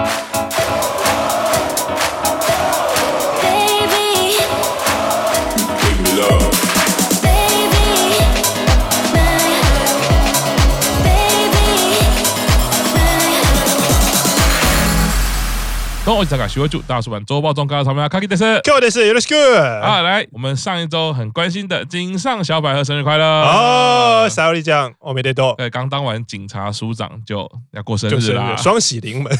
Bye. 我是大叔，大叔版周报中告诉我们要开始的开始，よろしく。好，来，我们上一周很关心的井上小百合生日快乐哦！沙莉酱，我没得多。对，刚当完警察署长就要过生日啦，双喜临门，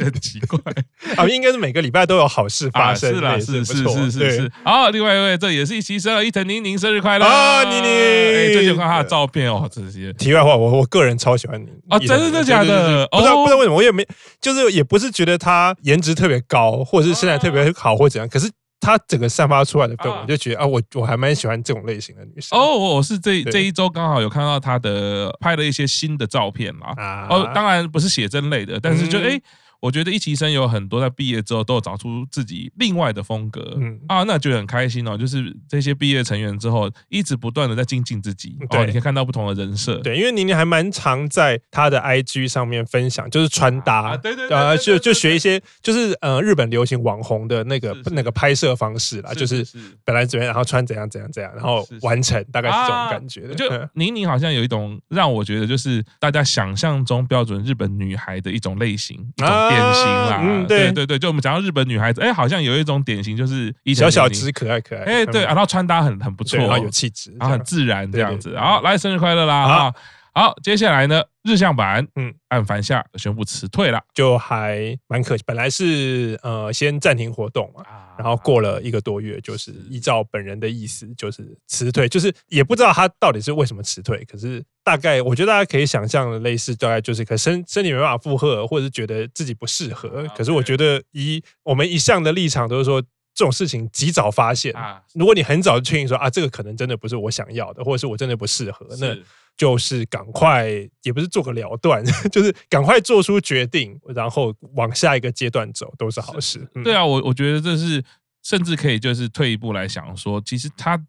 很奇怪啊，应该是每个礼拜都有好事发生，是啦，是是是是是。好，另外一位，这也是一期生了伊藤宁宁生日快乐啊，宁宁，哎，最近看他的照片哦，这些。题外话，我我个人超喜欢你啊，真的假的？不知道不知道为什么，我也没，就是也不是觉得他颜 值特别高，或者是身材特别好，或怎样。可是他整个散发出来的氛围，就觉得啊，我我还蛮喜欢这种类型的女生。哦，我是这这一周刚好有看到他的拍了一些新的照片嘛。哦，当然不是写真类的，但是就哎。我觉得一期生有很多在毕业之后都有找出自己另外的风格，嗯啊，那就很开心哦。就是这些毕业成员之后，一直不断的在精进自己，对，你可以看到不同的人设。对，因为宁宁还蛮常在她的 IG 上面分享，就是穿搭，对对对，就就学一些，就是呃日本流行网红的那个那个拍摄方式啦，就是本来怎样，然后穿怎样怎样怎样，然后完成，大概是这种感觉的。就宁宁好像有一种让我觉得就是大家想象中标准日本女孩的一种类型啊。典型啦，嗯，对。对对，就我们讲到日本女孩子，哎，好像有一种典型，就是小小只、可爱可爱，哎，对，然后穿搭很很不错，然后有气质，然后很自然这样子。好，来生日快乐啦！好，好，接下来呢，日向版，嗯，岸帆夏宣布辞退了，就还蛮可惜。本来是呃先暂停活动嘛，然后过了一个多月，就是依照本人的意思，就是辞退，就是也不知道他到底是为什么辞退，可是。大概我觉得大家可以想象的类似，大概就是可身身体没办法负荷，或者是觉得自己不适合。可是我觉得以我们一向的立场都是说，这种事情及早发现啊。如果你很早就确定说啊，这个可能真的不是我想要的，或者是我真的不适合，那就是赶快也不是做个了断，就是赶快做出决定，然后往下一个阶段走，都是好事。对啊，我我觉得这是甚至可以就是退一步来想说，其实他。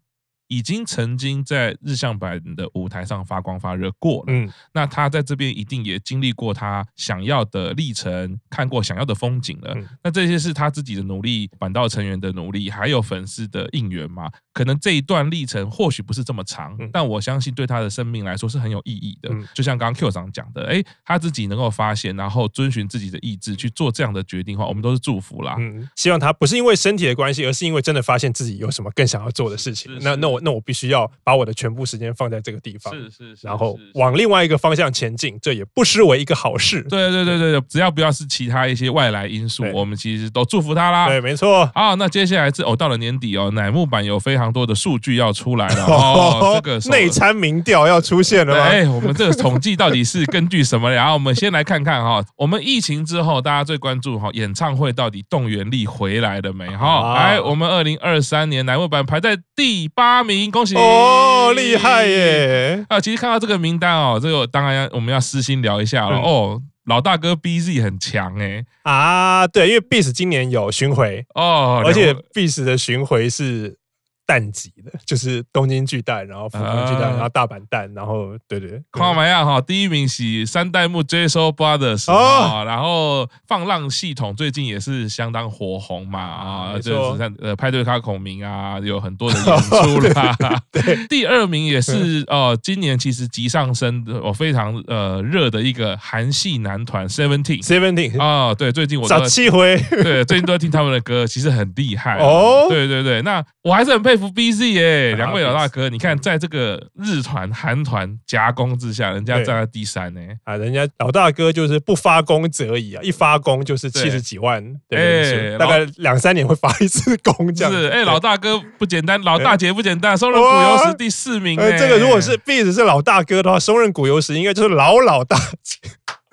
已经曾经在日向版的舞台上发光发热过了，嗯，那他在这边一定也经历过他想要的历程，看过想要的风景了。那这些是他自己的努力，板道成员的努力，还有粉丝的应援嘛？可能这一段历程或许不是这么长，但我相信对他的生命来说是很有意义的。就像刚刚 Q 长讲的，哎，他自己能够发现，然后遵循自己的意志去做这样的决定的话，我们都是祝福啦。嗯，希望他不是因为身体的关系，而是因为真的发现自己有什么更想要做的事情。那那我。那我必须要把我的全部时间放在这个地方，是是是，然后往另外一个方向前进，这也不失为一个好事。对对对对，只要不要是其他一些外来因素，我们其实都祝福他啦。对，没错。好，那接下来是哦，到了年底哦，乃木坂有非常多的数据要出来了 哦，这个内参民调要出现了吗？哎，我们这个统计到底是根据什么？然后我们先来看看哈，我们疫情之后大家最关注哈，演唱会到底动员力回来了没？哈，来，我们二零二三年乃木版排在第八名。恭喜哦，厉害耶！啊，其实看到这个名单哦，这个当然要我们要私心聊一下了、嗯、哦。老大哥 BZ 很强哎啊，对，因为 B'z 今年有巡回哦，而且 B'z 的巡回是。淡季的，就是东京巨蛋，然后福冈巨蛋，然后大阪蛋，然后对对，看嘛呀哈，第一名是三代目 JSOUL BROTHERS 啊，然后放浪系统最近也是相当火红嘛啊，就是像呃派对卡孔明啊，有很多的 演出啦。对，第二名也是哦，今年其实急上升的，我非常呃热的一个韩系男团 Seventeen Seventeen 啊，对，最近我早七回，对，最近都在听他们的歌，其实很厉害哦。对对对，那我还是很佩服。FBZ 耶，两位老大哥，你看，在这个日团、韩团夹攻之下，人家站在第三呢。啊，人家老大哥就是不发功则已啊，一发功就是七十几万，对，大概两三年会发一次功这样。是，哎，老大哥不简单，老大姐不简单，松任谷由是第四名。哎，这个如果是 B'Z 是老大哥的话，松任谷由实应该就是老老大姐。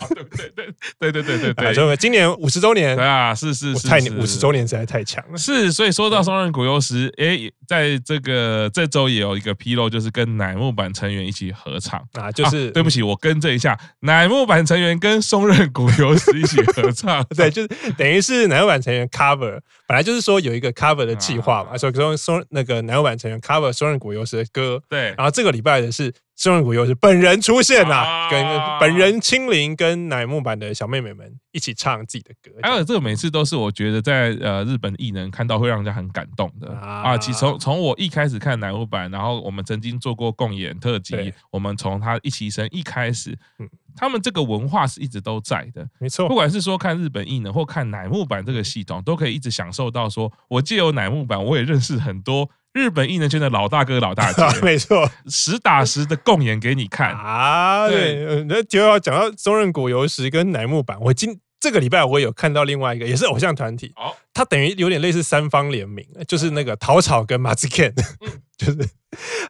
对对？对对对对对，今年五十周年，对啊，是是是，太五十周年实在太强了。是，所以说到松任谷优时，哎、在这个这周也有一个披露，就是跟乃木坂成员一起合唱。啊，就是、对不起，我更正一下，乃木坂成员跟松任谷优时一起合唱，对，就是等于是乃木坂成员 cover，本来就是说有一个 cover 的计划嘛，所以说松那个乃木坂成员 cover 松任谷优时的歌，对，然后这个礼拜的是松任谷由是本人出现呐、啊，跟本人亲临，跟乃木坂的小妹妹们一起唱自己的歌。还有这个每次都是我觉得在呃日本艺能看到会让人家很感动的啊。其实从从我一开始看乃木坂，然后我们曾经做过共演特辑，我们从他一起生一开始，他们这个文化是一直都在的。没错，不管是说看日本艺能或看乃木坂这个系统，都可以一直享受到说，我借由乃木坂，我也认识很多。日本艺能圈的老大哥、老大姐，没错，实打实的共演给你看。啊！对，那就要讲到松任谷由实跟乃木坂，我今这个礼拜我有看到另外一个，也是偶像团体，哦，它等于有点类似三方联名，就是那个桃草跟马子 Ken，就是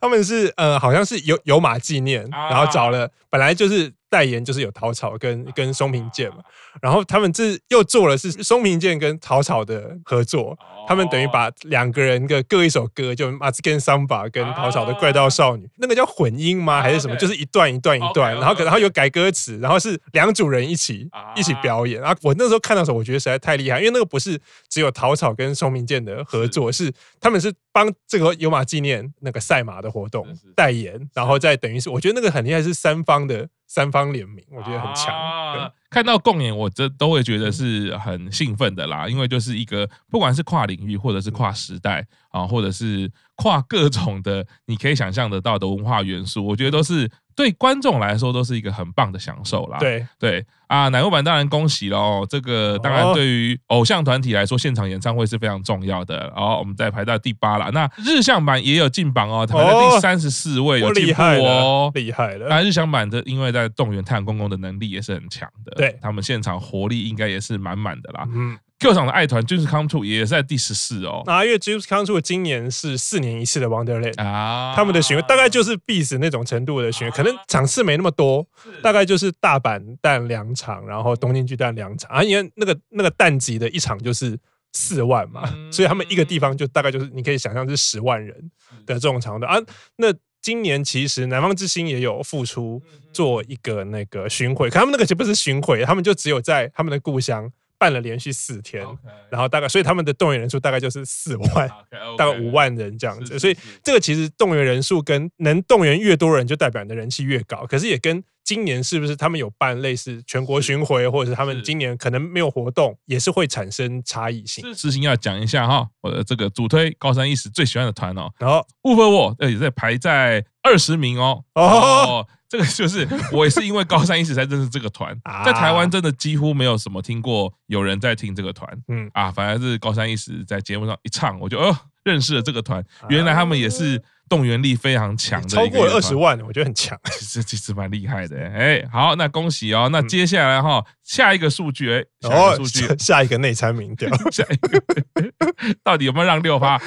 他们是呃，好像是有有马纪念，然后找了本来就是。代言就是有桃草跟跟松平健嘛，然后他们这又做了是松平健跟桃草的合作，他们等于把两个人的各一首歌，就马子健桑巴跟桃草的怪盗少女，那个叫混音吗？还是什么？就是一段一段一段，然后可能还有改歌词，然后是两组人一起一起表演。然后我那时候看到的时候，我觉得实在太厉害，因为那个不是只有桃草跟宋明健的合作，是他们是帮这个有马纪念那个赛马的活动代言，然后再等于是我觉得那个很厉害，是三方的。三方联名，我觉得很强。啊、看到共演，我这都会觉得是很兴奋的啦，因为就是一个不管是跨领域，或者是跨时代啊，或者是跨各种的你可以想象得到的文化元素，我觉得都是。对观众来说都是一个很棒的享受啦。对对啊，乃木坂当然恭喜喽。这个当然对于偶像团体来说，现场演唱会是非常重要的。然后我们再排到第八了。那日向版也有进榜哦，排在第三十四位，有进步哦，厉害了。那日向版的因为在动员太阳公公的能力也是很强的，对他们现场活力应该也是满满的啦。嗯。Q 场的爱团 Dreams Come True 也是在第十四哦。啊，因为 Dreams Come True 今年是四年一次的 Wonderland 啊，他们的巡回大概就是 B'Z 那种程度的巡回，可能场次没那么多，大概就是大阪淡两场，然后东京巨蛋两场啊，因为那个那个淡季的一场就是四万嘛，所以他们一个地方就大概就是你可以想象是十万人的这种长度啊。那今年其实南方之星也有复出做一个那个巡回，可他们那个其实不是巡回，他们就只有在他们的故乡。办了连续四天然后大概，所以他们的动员人数大概就是四万 大概五万人这样子。所以这个其实动员人数跟能动员越多人，就代表你的人气越高。可是也跟今年是不是他们有办类似全国巡回，或者是他们今年可能没有活动，也是会产生差异性。事情要讲一下哈，我的这个主推高山一时最喜欢的团哦，然后 UFO 也在排在二十名哦。哦。哦这个就是我也是因为高三一时才认识这个团，在台湾真的几乎没有什么听过有人在听这个团，嗯啊，反而是高三一时在节目上一唱，我就哦认识了这个团，原来他们也是。动员力非常强的，超过二十万，我觉得很强，其实其实蛮厉害的。哎，好，那恭喜哦。那接下来哈，下一个数据，哎，下一个数据，下一个内参民调，下一个 到底有没有让六发？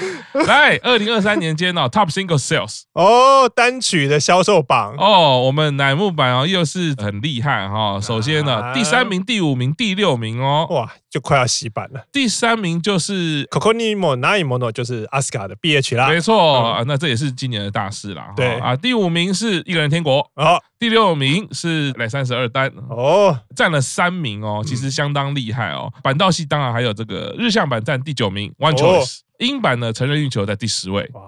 来，二零二三年间哦，Top Single Sales 哦，单曲的销售榜哦，我们乃木坂哦，又是很厉害哈。首先呢，第三名、第五名、第六名哦，哇，就快要洗版了。第三名就是 Kokoni mo nai mono，就是 Asuka 的 BH 啦，没错，那这也是。今年的大事啦，对。啊，第五名是一个人天国，哦，第六名是来三十二单，哦，占了三名哦，其实相当厉害哦。板道系当然还有这个日向版占第九名，One Choice，英版呢成人运球在第十位，哇，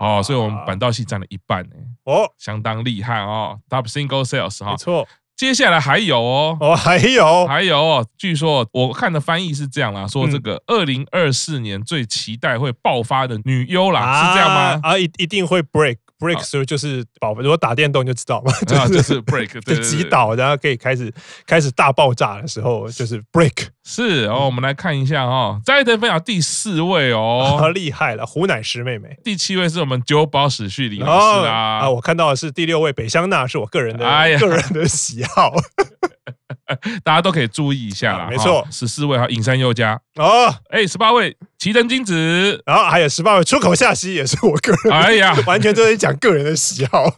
哦，所以我们板道系占了一半呢，哦，相当厉害哦，Top Single Sales 哈，没错。接下来还有哦，哦，还有，还有哦，据说我看的翻译是这样啦，说这个二零二四年最期待会爆发的女优啦，啊、是这样吗？啊，一一定会 break。Break 就是保，如果打电动就知道嘛，就是 break，就击倒，然后可以开始开始大爆炸的时候，就是 break。是，然后我们来看一下哈，斋藤飞鸟第四位哦，厉害了，胡乃石妹妹。第七位是我们九保史旭里老师啊，啊，我看到的是第六位北香娜，是我个人的个人的喜好。大家都可以注意一下啦，没错，十四位哈，隐山优佳。哦，哎，十八位齐藤京子，然后还有十八位出口下西，也是我个人，哎呀，完全都是讲个人的喜好。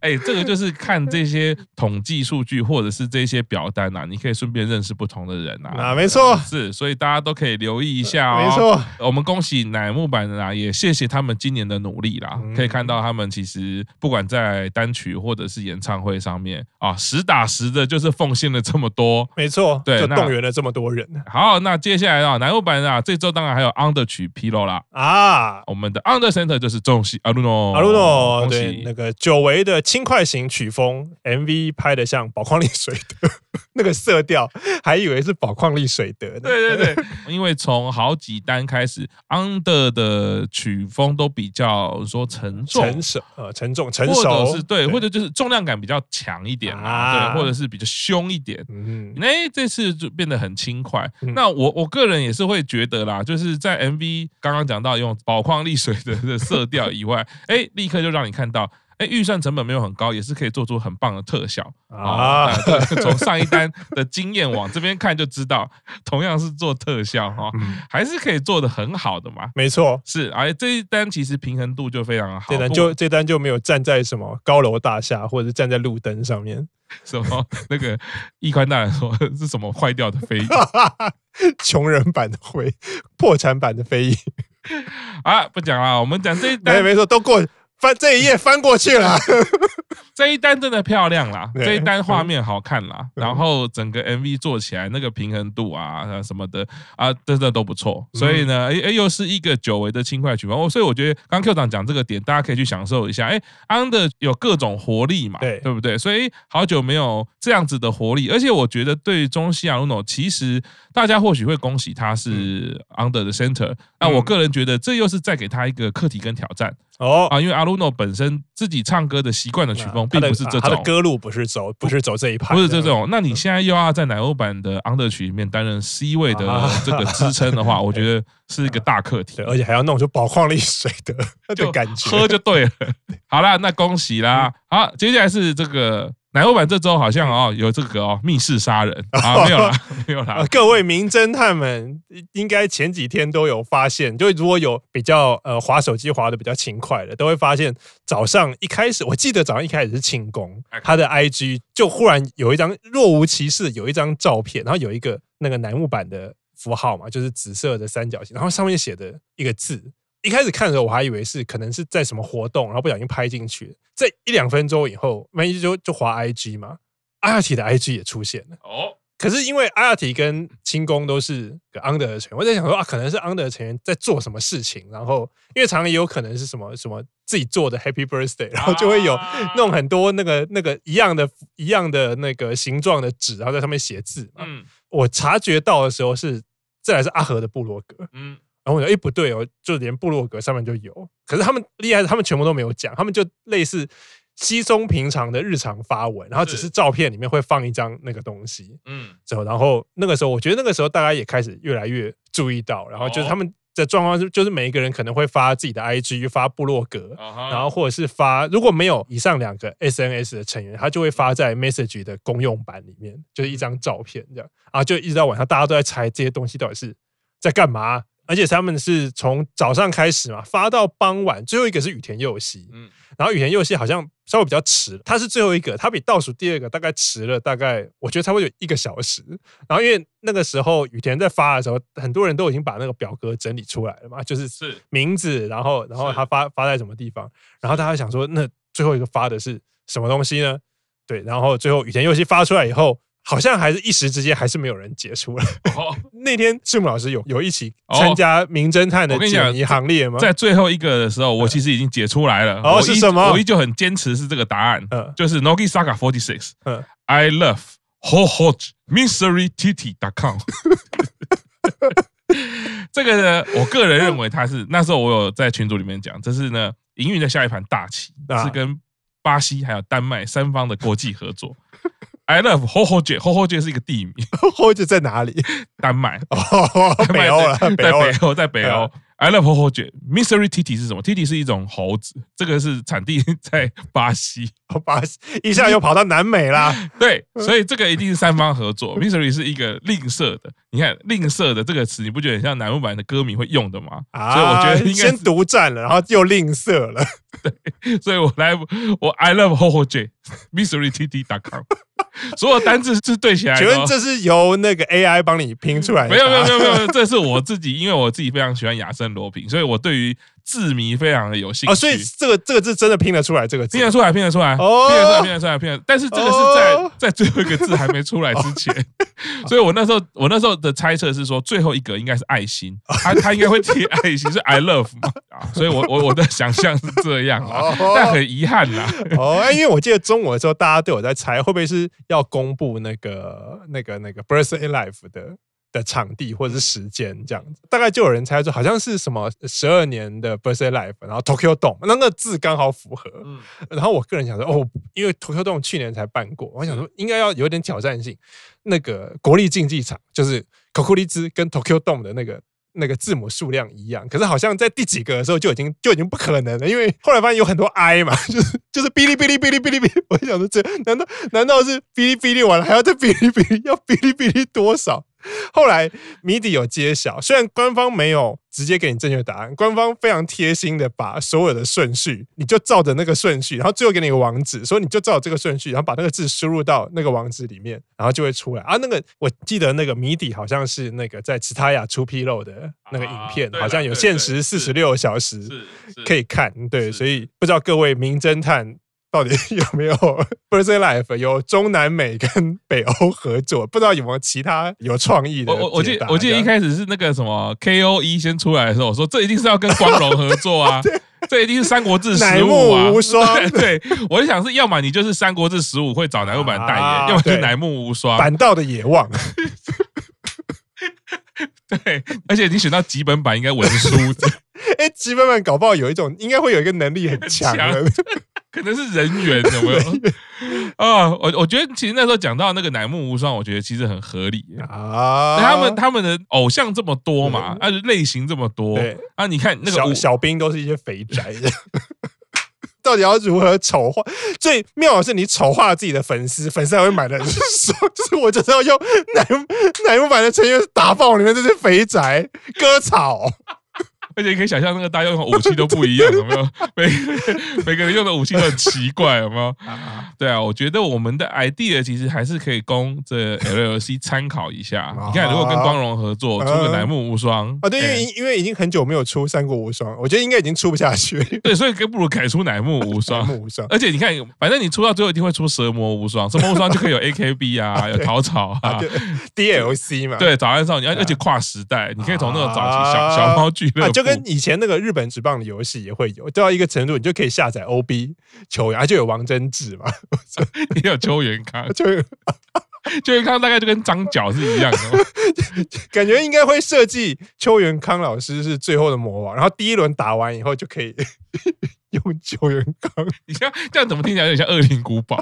哎，这个就是看这些统计数据或者是这些表单呐，你可以顺便认识不同的人呐。啊，没错，是，所以大家都可以留意一下哦。没错，我们恭喜乃木坂啊，也谢谢他们今年的努力啦。可以看到他们其实不管在单曲或者是演唱会上面啊，实打实的就是奉献了这么多。没错，对，就动员了这么多人。好，那接下来啊，乃木坂啊，这周当然还有 Under 曲披露啦。啊，我们的 Under Center 就是重喜阿鲁诺，阿鲁诺，对，那个久违的。轻快型曲风 MV 拍的像宝矿力水的 那个色调，还以为是宝矿力水得呢。对对对，因为从好几单开始，Under 的曲风都比较说沉重、成熟呃沉重、成熟，或者是对，对或者就是重量感比较强一点啊，对，或者是比较凶一点。嗯，哎，这次就变得很轻快。嗯、那我我个人也是会觉得啦，就是在 MV 刚刚讲到用宝矿力水得的色调以外，哎，立刻就让你看到。哎，预算成本没有很高，也是可以做出很棒的特效啊！从上一单的经验往这边看就知道，同样是做特效哈，还是可以做的很好的嘛。没错，是而这一单其实平衡度就非常好。这单就这单就没有站在什么高楼大厦，或者是站在路灯上面。什么那个易宽大人说 是什么坏掉的飞翼？穷人版的飞，破产版的飞翼。啊，不讲了，我们讲这一单，没错，都过。翻这一页翻过去了，这一单真的漂亮啦，这一单画面好看啦，然后整个 MV 做起来那个平衡度啊什么的啊，真的都不错。所以呢，哎哎，又是一个久违的轻快曲风。所以我觉得刚 Q 长讲这个点，大家可以去享受一下。哎，Under 有各种活力嘛，对对不对？所以好久没有这样子的活力，而且我觉得对中西亚鲁诺，其实大家或许会恭喜他是 Under 的 Center，那我个人觉得这又是再给他一个课题跟挑战。哦啊，因为阿鲁诺本身自己唱歌的习惯的曲风并不是这种，他的歌路不是走不是走这一派，不是这种。那你现在又要在奶油版的 Under 曲里面担任 C 位的这个支撑的话，我觉得是一个大课题，而且还要弄出宝矿力水的 的感觉，喝就对了。好啦，那恭喜啦！好，接下来是这个。乃欧版这周好像哦有这个哦密室杀人啊，没有啦，没有啦。各位名侦探们应该前几天都有发现，就如果有比较呃滑手机滑的比较勤快的，都会发现早上一开始，我记得早上一开始是庆功，他的 IG 就忽然有一张若无其事有一张照片，然后有一个那个楠木板的符号嘛，就是紫色的三角形，然后上面写的一个字。一开始看的时候，我还以为是可能是在什么活动，然后不小心拍进去。这一两分钟以后，万一就就滑 IG 嘛，阿亚提的 IG 也出现了。哦，可是因为阿亚提跟清宫都是个 Under 的成员，我在想说啊，可能是 Under 的成员在做什么事情。然后因为常常也有可能是什么什么自己做的 Happy Birthday，然后就会有弄很多那个那个一样的一样的那个形状的纸，然后在上面写字嘛。嗯，我察觉到的时候是，这还是阿和的部落格。嗯。然后我觉得，哎，不对哦，就连部落格上面就有。可是他们厉害，他们全部都没有讲，他们就类似稀松平常的日常发文，然后只是照片里面会放一张那个东西。嗯，之后，然后那个时候，我觉得那个时候大家也开始越来越注意到，然后就是他们的状况是，就是每一个人可能会发自己的 IG，发部落格，然后或者是发，如果没有以上两个 SNS 的成员，他就会发在 Message 的公用版里面，就是一张照片这样，然后就一直到晚上，大家都在猜这些东西到底是在干嘛。而且他们是从早上开始嘛，发到傍晚，最后一个是羽田佑希，嗯，然后羽田佑希好像稍微比较迟，他是最后一个，他比倒数第二个大概迟了大概，我觉得差不多有一个小时。然后因为那个时候羽田在发的时候，很多人都已经把那个表格整理出来了嘛，就是是名字，然后然后他发发在什么地方，然后大家想说，那最后一个发的是什么东西呢？对，然后最后羽田佑希发出来以后。好像还是一时之间还是没有人解出来。哦、那天赤木老师有有一起参加名侦探的解谜行列吗？在最后一个的时候，我其实已经解出来了。哦，是什么？我依旧很坚持是这个答案，嗯，就是 Nogi Saga Forty Six，嗯，I love Hohoji Mystery Titi dot com。这个呢，我个人认为它是那时候我有在群组里面讲，这是呢营运的下一盘大棋，啊、是跟巴西还有丹麦三方的国际合作。I love Hohoji，Hohoji 是一个地名，Hohoji 在哪里？丹麦，北欧了，在北欧，在北欧。I love Hohoji，Mystery Titi 是什么？Titi 是一种猴子，这个是产地在巴西，巴西一下又跑到南美啦。对，所以这个一定是三方合作。Mystery 是一个吝啬的，你看吝啬的这个词，你不觉得很像南木版的歌迷会用的吗？啊，所以我觉得应该先独占了，然后又吝啬了。对，所以我来，我 I love Hohoji，Mystery Titi.com。所有单字是对起来的。请问这是由那个 AI 帮你拼出来的？没有没有没有没有，这是我自己，因为我自己非常喜欢亚森罗平，所以我对于字谜非常的有兴趣。哦，所以这个这个字真的拼得出来，这个字拼得出来，拼得出来，哦，拼得出来，拼得出来，拼得。但是这个是在在最后一个字还没出来之前，所以我那时候我那时候的猜测是说，最后一个应该是爱心，他他应该会贴爱心，是 I love 嘛啊，所以我我我的想象是这样啊，但很遗憾啦。哦，因为我记得中午的时候，大家都有在猜，会不会是要公布那个那个那个 Birthday life 的。的场地或者是时间这样子，大概就有人猜说好像是什么十二年的 Birthday life，然后 Tokyo Dome，那那字刚好符合。嗯，然后我个人想说，哦，因为 Tokyo Dome 去年才办过，我想说应该要有点挑战性。那个国立竞技场就是 Kokuritsu 跟 Tokyo Dome 的那个那个字母数量一样，可是好像在第几个的时候就已经就已经不可能了，因为后来发现有很多 I 嘛，就是就是哔哩哔哩哔哩哔哩哔哩，我想说这难道难道是哔哩哔哩完了还要再哔哩哔哩，要哔哩哔哩多少？后来谜底有揭晓，虽然官方没有直接给你正确答案，官方非常贴心的把所有的顺序，你就照着那个顺序，然后最后给你一个网址，所以你就照这个顺序，然后把那个字输入到那个网址里面，然后就会出来啊。那个我记得那个谜底好像是那个在 Tsutaya 出披露的那个影片，好像有限时四十六小时可以看，对，所以不知道各位名侦探。到底 有没有 Birthday Life 有中南美跟北欧合作？不知道有没有其他有创意的？我我我记得我记得一开始是那个什么 KOE 先出来的时候，我说这一定是要跟光荣合作啊 这一定是三国志十五啊，无双。对，我就想是要么你就是三国志十五会找乃木坂代言，要么就乃木无双。板道的野望。对，而且你选到几本版应该文书的。哎，吉本版搞不好有一种，应该会有一个能力很强的。可能是人缘有没有 啊？我我觉得其实那时候讲到那个乃木无双，我觉得其实很合理啊。他们他们的偶像这么多嘛，啊类型这么多，啊你看那个小小兵都是一些肥宅，到底要如何丑化？最妙的是你丑化自己的粉丝，粉丝还会买的很爽。就是我就是要用乃木乃木版的成员打爆里面这些肥宅割草。而且你可以想象，那个大家用的武器都不一样，有没有？每每个人用的武器都很奇怪，有没有？对啊，我觉得我们的 idea 其实还是可以供这 LLC 参考一下。你看，如果跟光荣合作出个乃木无双啊，对，因为因为已经很久没有出三国无双，我觉得应该已经出不下去。对，所以更不如改出乃木无双。无双。而且你看，反正你出到最后一定会出蛇魔无双，蛇魔无双就可以有 AKB 啊，有桃草啊，DLC 嘛。对，早安少女，而且跨时代，你可以从那个早期小小猫俱乐部。跟以前那个日本职棒的游戏也会有，到一个程度，你就可以下载 OB 球员，就有王贞治嘛，也有邱元康，邱元秋 元康大概就跟张角是一样的，感觉应该会设计邱元康老师是最后的魔王，然后第一轮打完以后就可以用邱元康，你像这样怎么听起来有点像恶灵古堡？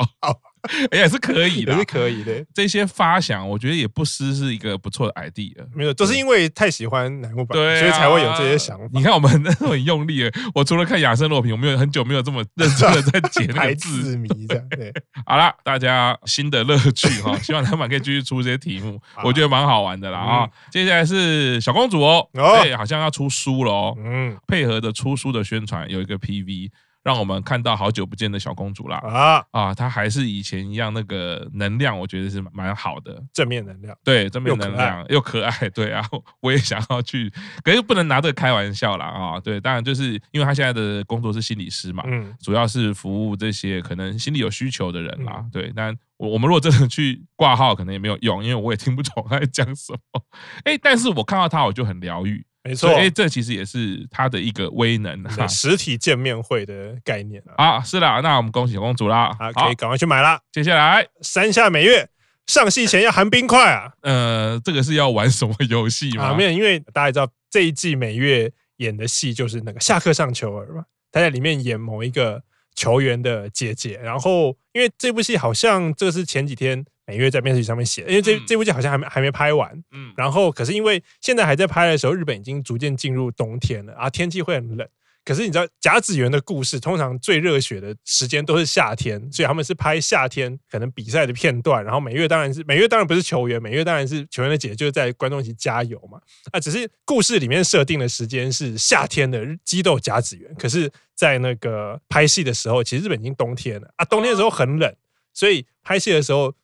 哎呀，是可以的，也是可以的。这些发想，我觉得也不失是一个不错的 idea。没有，就是因为太喜欢乃木坂，所以才会有这些想法。你看，我们那时候很用力。我除了看亚森罗平，我没有很久没有这么认真的在解那个字谜。这样对。好了，大家新的乐趣哈，希望乃木坂可以继续出这些题目，我觉得蛮好玩的啦啊。接下来是小公主哦，对，好像要出书了哦。嗯，配合的出书的宣传有一个 PV。让我们看到好久不见的小公主啦！啊。啊，她还是以前一样那个能量，我觉得是蛮好的，正面能量，对，正面能量又可爱，对啊，我也想要去，可是不能拿这个开玩笑啦啊！对，当然就是因为她现在的工作是心理师嘛，嗯，主要是服务这些可能心理有需求的人啦，对，但我我们如果真的去挂号，可能也没有用，因为我也听不懂她在讲什么，哎，但是我看到她，我就很疗愈。没错，哎，这其实也是他的一个威能哈，实体见面会的概念啊。是啦，那我们恭喜小公主啦，啊，可以赶快去买啦。接下来，山下美月上戏前要含冰块啊。呃，这个是要玩什么游戏吗？啊，没有，因为大家知道这一季美月演的戏就是那个下课上球儿嘛，她在里面演某一个球员的姐姐。然后，因为这部戏好像这是前几天。美月在面试上面写，因为这这部剧好像还没还没拍完，嗯，然后可是因为现在还在拍的时候，日本已经逐渐进入冬天了啊，天气会很冷。可是你知道甲子园的故事通常最热血的时间都是夏天，所以他们是拍夏天可能比赛的片段。然后美月当然是美月当然不是球员，美月当然是球员的姐姐，就是在观众席加油嘛。啊，只是故事里面设定的时间是夏天的激斗甲子园，可是在那个拍戏的时候，其实日本已经冬天了啊，冬天的时候很冷，所以拍戏的时候。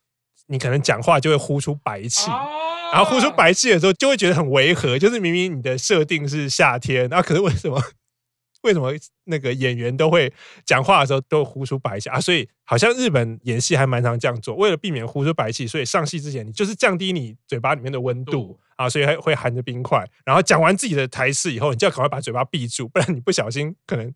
你可能讲话就会呼出白气，然后呼出白气的时候就会觉得很违和，就是明明你的设定是夏天，然后可是为什么为什么那个演员都会讲话的时候都呼出白气啊？所以好像日本演戏还蛮常这样做，为了避免呼出白气，所以上戏之前你就是降低你嘴巴里面的温度啊，所以还会含着冰块。然后讲完自己的台词以后，你就要赶快把嘴巴闭住，不然你不小心可能。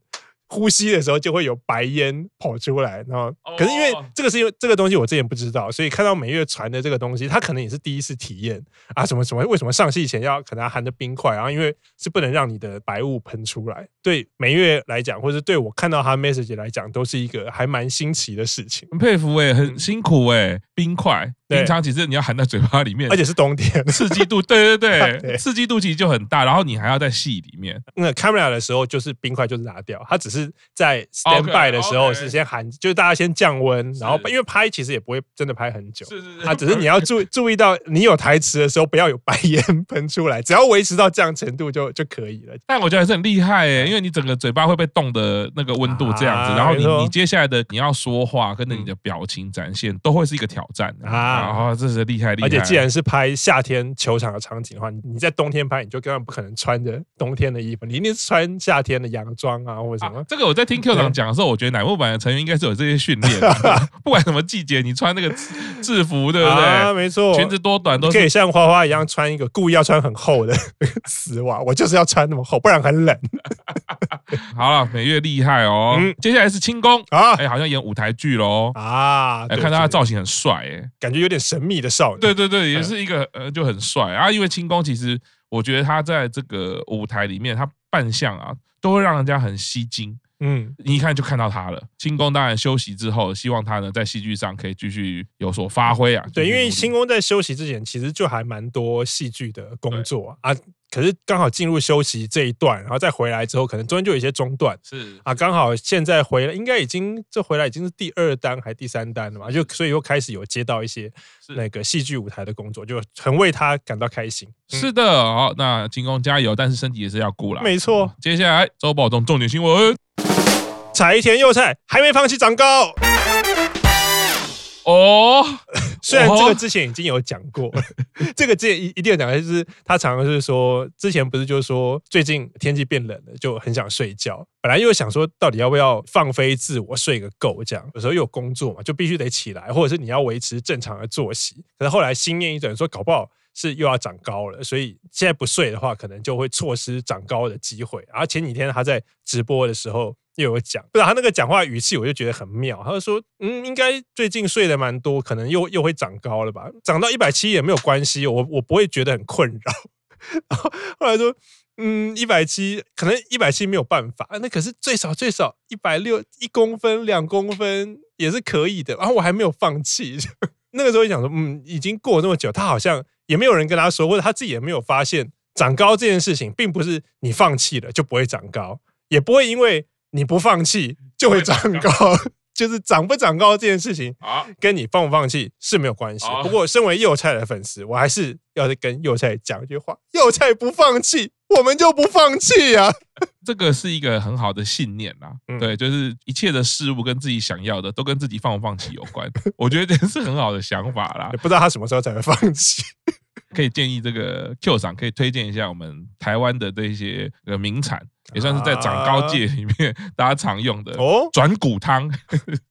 呼吸的时候就会有白烟跑出来，然后可是因为这个是因为这个东西我之前不知道，所以看到美月传的这个东西，他可能也是第一次体验啊，什么什么为什么上戏前要可能要含着冰块，然后因为是不能让你的白雾喷出来。对美月来讲，或者对我看到他 message 来讲，都是一个还蛮新奇的事情。很佩服哎、欸，很辛苦哎、欸，冰块。平常其实你要含在嘴巴里面，而且是冬天，刺激度对对对，对。刺激度其实就很大，然后你还要在戏里面。那 camera 的时候就是冰块就是拿掉，它只是在 stand by 的时候是先含，就是大家先降温，然后因为拍其实也不会真的拍很久，是是是，它只是你要注注意到你有台词的时候不要有白烟喷出来，只要维持到这样程度就就可以了。但我觉得还是很厉害哎，因为你整个嘴巴会被冻的那个温度这样子，然后你你接下来的你要说话跟着你的表情展现都会是一个挑战啊，然后这是厉。害厉害！而且既然是拍夏天球场的场景的话，你在冬天拍，你就根本不可能穿着冬天的衣服，你一定是穿夏天的洋装啊，或者什么。这个我在听 Q 长讲的时候，我觉得乃木坂的成员应该是有这些训练，不管什么季节，你穿那个制服，对不对？啊，没错，裙子多短都可以像花花一样穿一个故意要穿很厚的 丝袜，我就是要穿那么厚，不然很冷。好了，美月厉害哦。接下来是清宫啊，哎，好像演舞台剧喽啊，看到他造型很帅，哎，感觉有点神秘的少女。对对对，也是一个呃，就很帅啊。因为清宫其实，我觉得他在这个舞台里面，他扮相啊，都会让人家很吸睛。嗯，你一看就看到他了。清宫当然休息之后，希望他呢在戏剧上可以继续有所发挥啊。对，因为清宫在休息之前，其实就还蛮多戏剧的工作啊。可是刚好进入休息这一段，然后再回来之后，可能中间就有一些中断。是啊，刚好现在回来，应该已经这回来已经是第二单还是第三单了嘛？就所以又开始有接到一些那个戏剧舞台的工作，就很为他感到开心。是的，好，那金工加油，但是身体也是要顾了。没错，接下来周报中重点新闻：柴田佑菜还没放弃长高。哦，虽然这个之前已经有讲过，这个之前一一定有讲，就是他常常是说，之前不是就是说最近天气变冷了，就很想睡觉。本来又想说，到底要不要放飞自我睡个够？这样有时候又有工作嘛，就必须得起来，或者是你要维持正常的作息。可是后来心念一转，说搞不好是又要长高了，所以现在不睡的话，可能就会错失长高的机会。然后前几天他在直播的时候。又有讲，不是他那个讲话语气，我就觉得很妙。他就说，嗯，应该最近睡得蛮多，可能又又会长高了吧？长到一百七也没有关系，我我不会觉得很困扰。然后后来说，嗯，一百七可能一百七没有办法，那可是最少最少一百六一公分两公分也是可以的。然后我还没有放弃，那个时候想说，嗯，已经过了那么久，他好像也没有人跟他说，或者他自己也没有发现，长高这件事情并不是你放弃了就不会长高，也不会因为。你不放弃就会长高，就是长不长高这件事情啊，跟你放不放弃是没有关系。不过，身为幼菜的粉丝，我还是要跟幼菜讲一句话：幼菜不放弃，我们就不放弃呀。这个是一个很好的信念啦。对，就是一切的事物跟自己想要的都跟自己放不放弃有关。我觉得这是很好的想法啦。也不知道他什么时候才会放弃。可以建议这个 Q 赏可以推荐一下我们台湾的这些呃名产。也算是在长高界里面大家常用的哦，转骨汤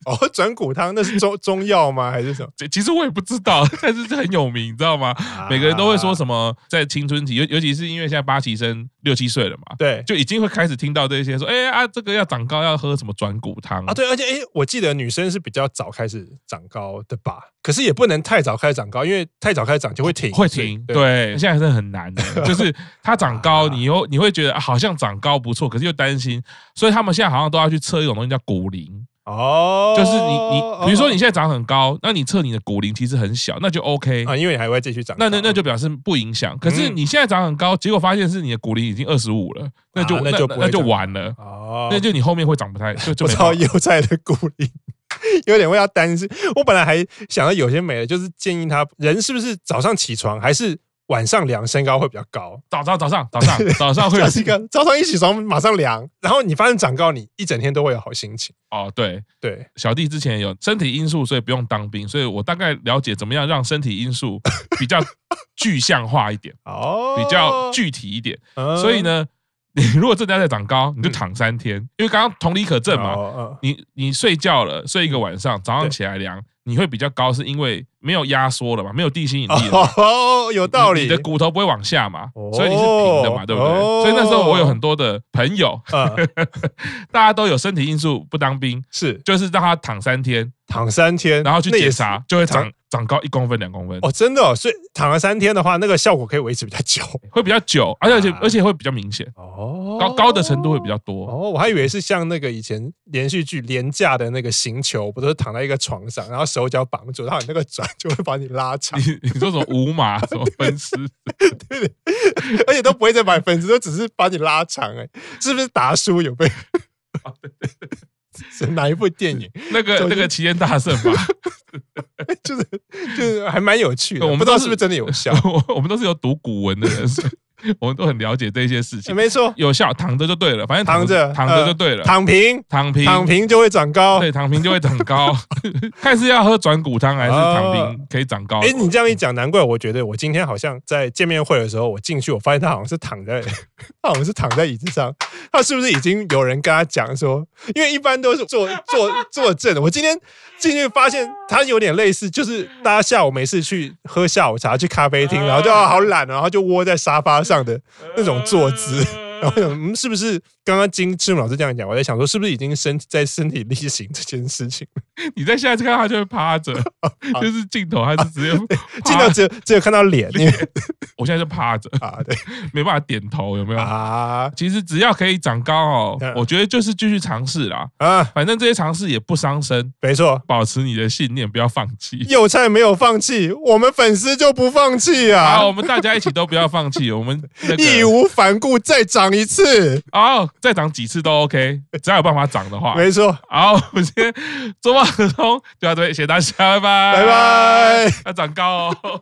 哦，转骨汤那是中中药吗？还是什么？其实我也不知道，但是这很有名，你知道吗？每个人都会说什么，在青春期，尤尤其是因为现在八旗生六七岁了嘛，对，就已经会开始听到这些说，哎啊，这个要长高要喝什么转骨汤啊？对，而且哎，我记得女生是比较早开始长高的吧？可是也不能太早开始长高，因为太早开始长就会停，会停。对，现在是很难的，就是它长高，你又你会觉得好像长高。不错，可是又担心，所以他们现在好像都要去测一种东西叫骨龄。哦，就是你你比如说你现在长很高，那你测你的骨龄其实很小，那就 OK 啊，因为你还会继续长，那那那就表示不影响。可是你现在长很高，结果发现是你的骨龄已经二十五了，那就那就那就完了。哦，那就你后面会长不太就就超幼菜的骨龄，有点为他担心。我本来还想到有些美的，就是建议他人是不是早上起床还是。晚上量身高会比较高，早早早上早上 早上会有一个早上一起床马上量，然后你发现长高，你一整天都会有好心情。哦，对对，小弟之前有身体因素，所以不用当兵，所以我大概了解怎么样让身体因素比较具象化一点，哦，比较具体一点。所以呢，你如果真的要再长高，你就躺三天，嗯、因为刚刚同理可证嘛。哦哦、你你睡觉了，睡一个晚上，早上起来量，对你会比较高，是因为没有压缩了嘛，没有地心引力了哦，有道理。你。的骨头不会往下嘛，所以你是平的嘛，哦、对不对？哦、所以那时候我有很多的朋友，嗯、大家都有身体因素不当兵，是。就是让他躺三天，躺三天，然后去检查就会长。长高一公分两公分。哦，真的，哦，所以躺了三天的话，那个效果可以维持比较久，会比较久，而且而且会比较明显。哦，高高的程度会比较多。哦。我还以为是像那个以前连续剧廉价的那个刑球，不都是躺在一个床上，然后手脚绑住，然后你那个转就会把你拉长。你你说什么 五码什么分尸？对对，而且都不会再买分尸，都只是把你拉长。哎，是不是达叔有被？是哪一部电影？那个那个齐天大圣吧。就是就是还蛮有趣的，我们不知道是不是真的有效。我我们都是有读古文的人。我们都很了解这些事情，没错，有效，躺着就对了，反正躺着躺着就对了，躺平躺平躺平就会长高，对，躺平就会长高。看是要喝转骨汤还是躺平可以长高？哎，你这样一讲，难怪我觉得我今天好像在见面会的时候，我进去我发现他好像是躺在，他好像是躺在椅子上，他是不是已经有人跟他讲说？因为一般都是坐坐坐正的，我今天进去发现他有点类似，就是大家下午没事去喝下午茶，去咖啡厅，然后就好懒，然后就窝在沙发上。上的那种坐姿，然后嗯，是不是刚刚金赤木老师这样讲？我在想说，是不是已经身在身体力行这件事情？你在下次看他就会趴着，就是镜头还是只有镜头只有只有看到脸，我现在就趴着啊，对，没办法点头，有没有啊？其实只要可以长高哦，我觉得就是继续尝试啦啊，反正这些尝试也不伤身，没错，保持你的信念，不要放弃。有菜没有放弃，我们粉丝就不放弃啊！好，我们大家一起都不要放弃，我们义无反顾再长一次，好，再涨几次都 OK，只要有办法涨的话，没错。好，我们今天周报合同就到这里，谢谢大家，拜拜，拜拜，要长高哦。